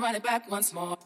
run it back once more.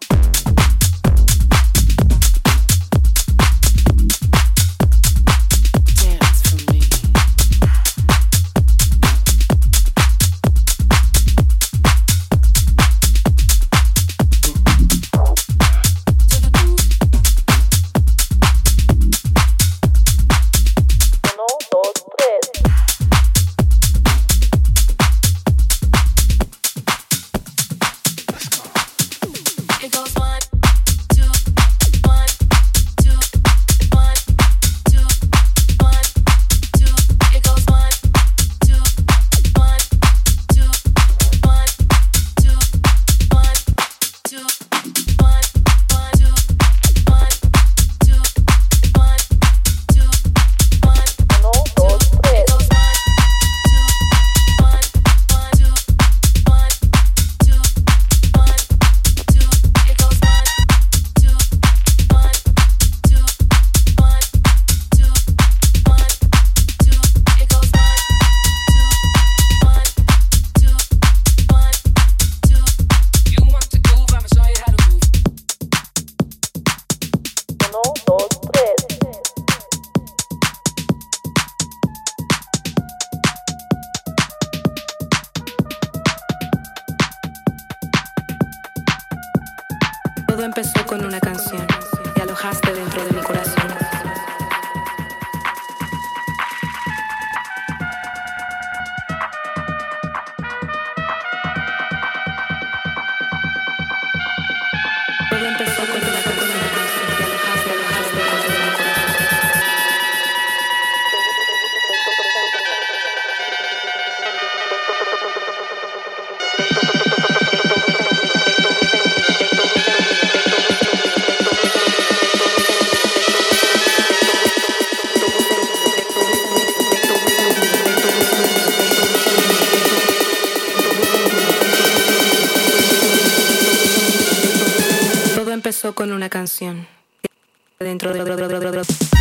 Canción. Dentro de...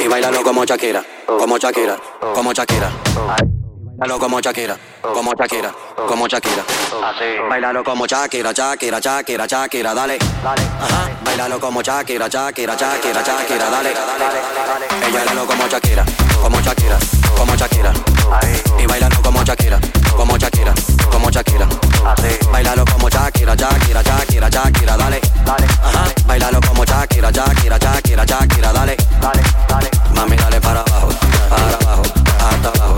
Y bailalo como Shakira, como Shakira, como Shakira. Bailalo como Shakira, como Shakira, como Shakira. Así. Bailalo como Shakira, Shakira, Shakira, Shakira, dale. Ajá. Bailalo como Shakira, Shakira, Shakira, Shakira, dale. Ella bailalo como Shakira, como Shakira, como Shakira. Y bailalo como Shakira, como Shakira como Shakira. Bailalo como Shakira, Shakira, Shakira, Shakira, dale. Dale. Ajá. Bailalo como Shakira, Shakira, Shakira, Shakira, dale. Dale, dale. Mami, dale para abajo, para abajo, hasta abajo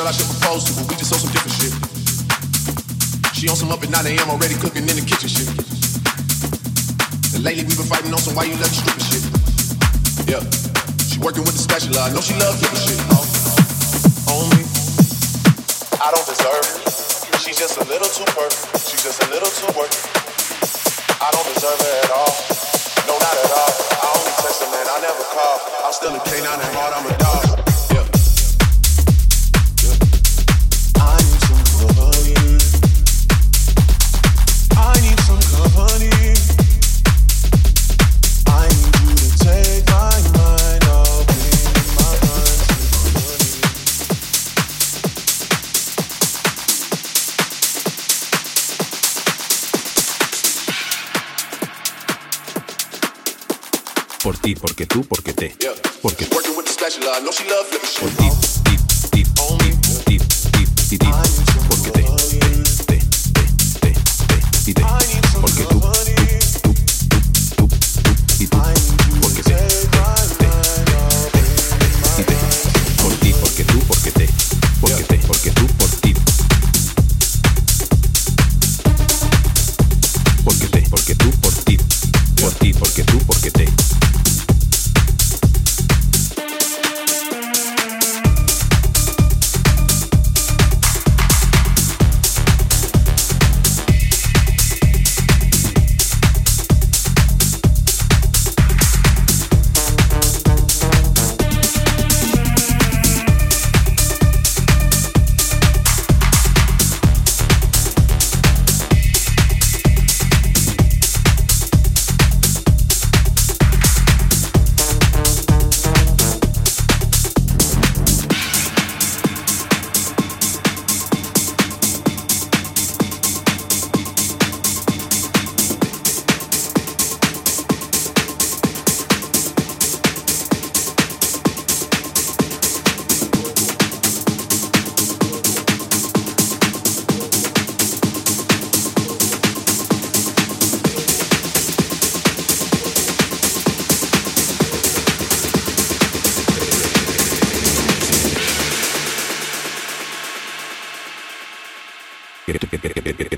girl I should propose to, but we just on some different shit. She on some up at 9 a.m. already cooking in the kitchen shit. And lately we been fighting on some why you love you stripping shit. Yeah, she working with the special. I know she love kicking shit. On me, I don't deserve it. She's just a little too perfect. She's just a little too worth. I don't deserve her at all. No, not at all. I only text her, man. I never call. I'm still a canine at heart. I'm a dog. Porque tú, porque te. Porque. que, que, que, que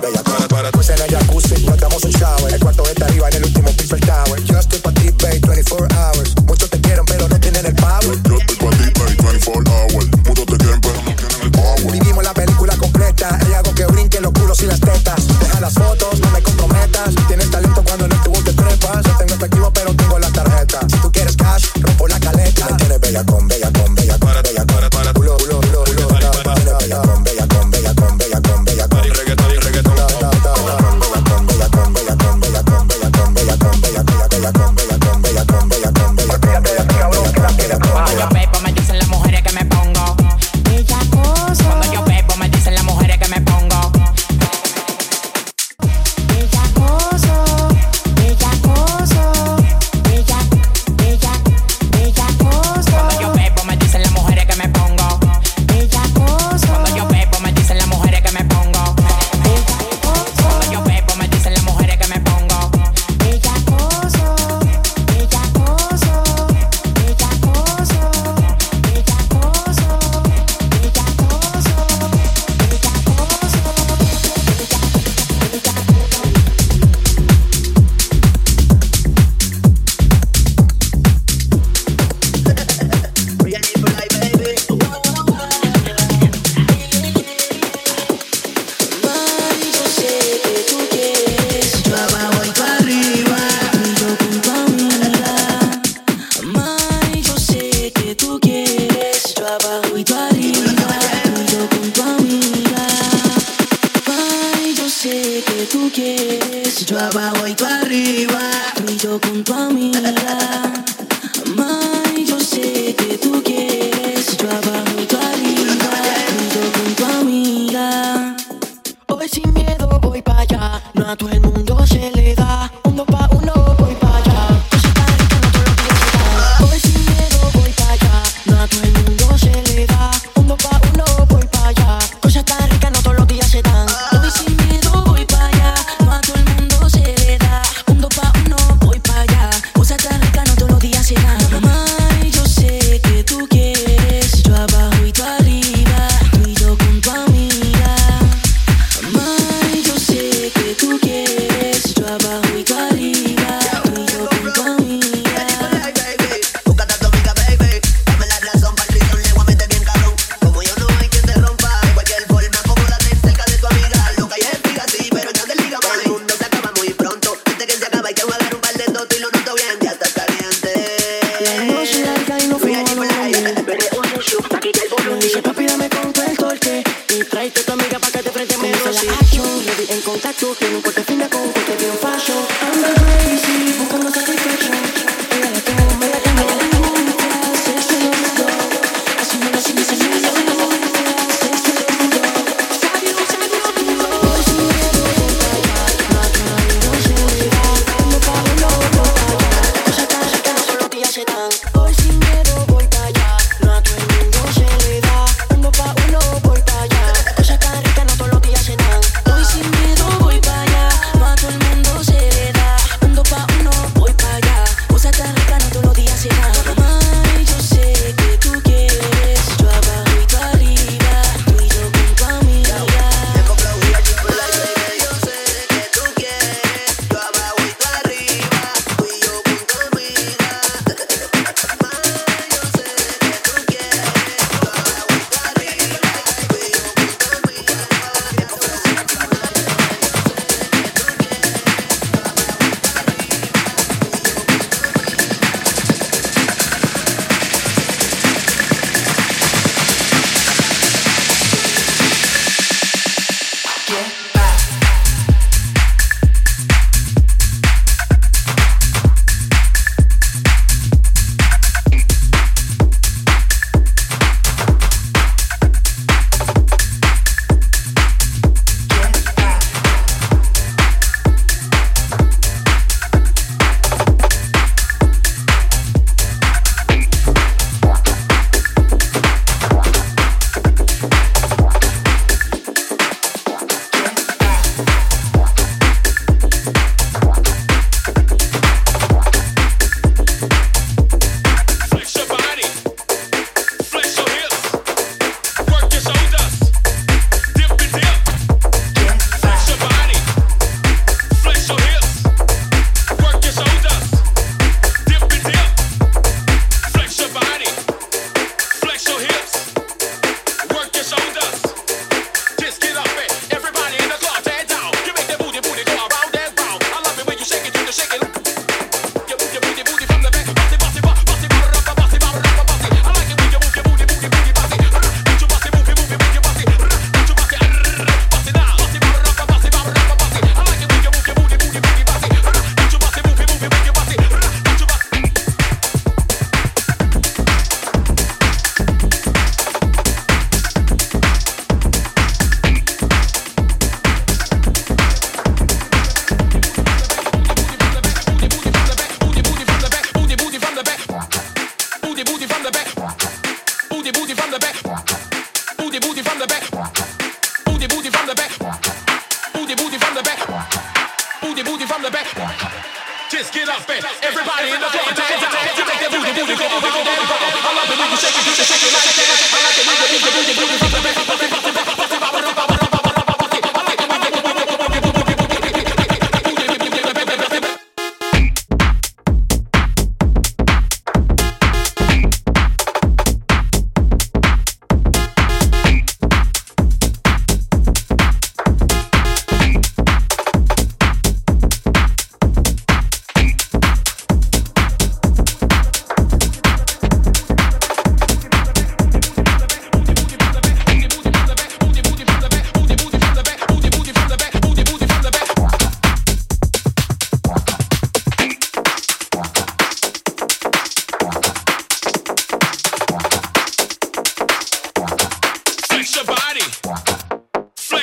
Bella para, para, pues en el jacuzzi, no estamos el cuarto está ahí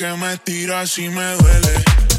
que me tiras y me duele.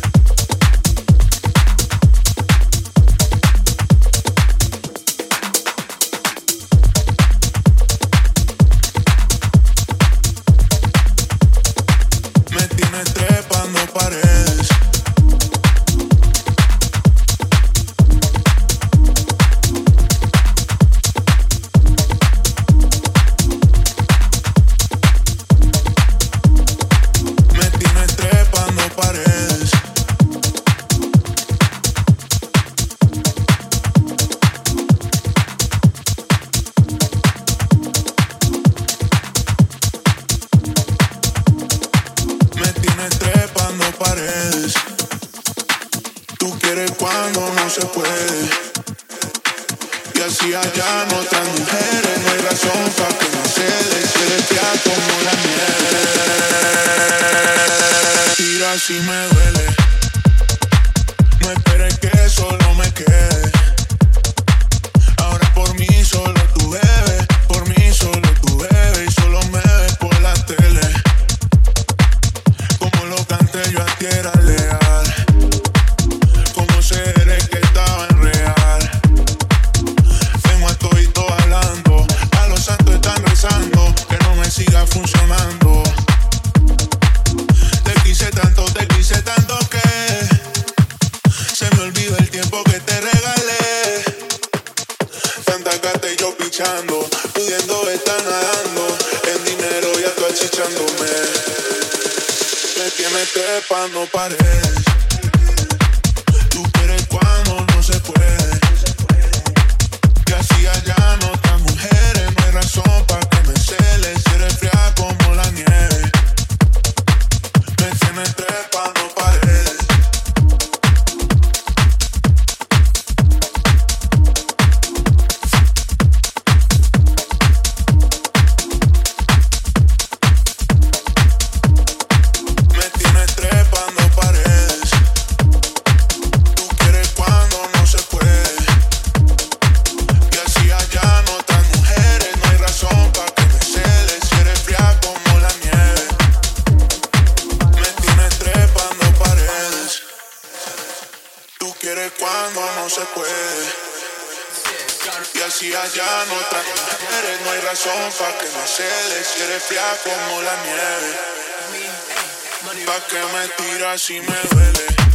que me tiras y me duele.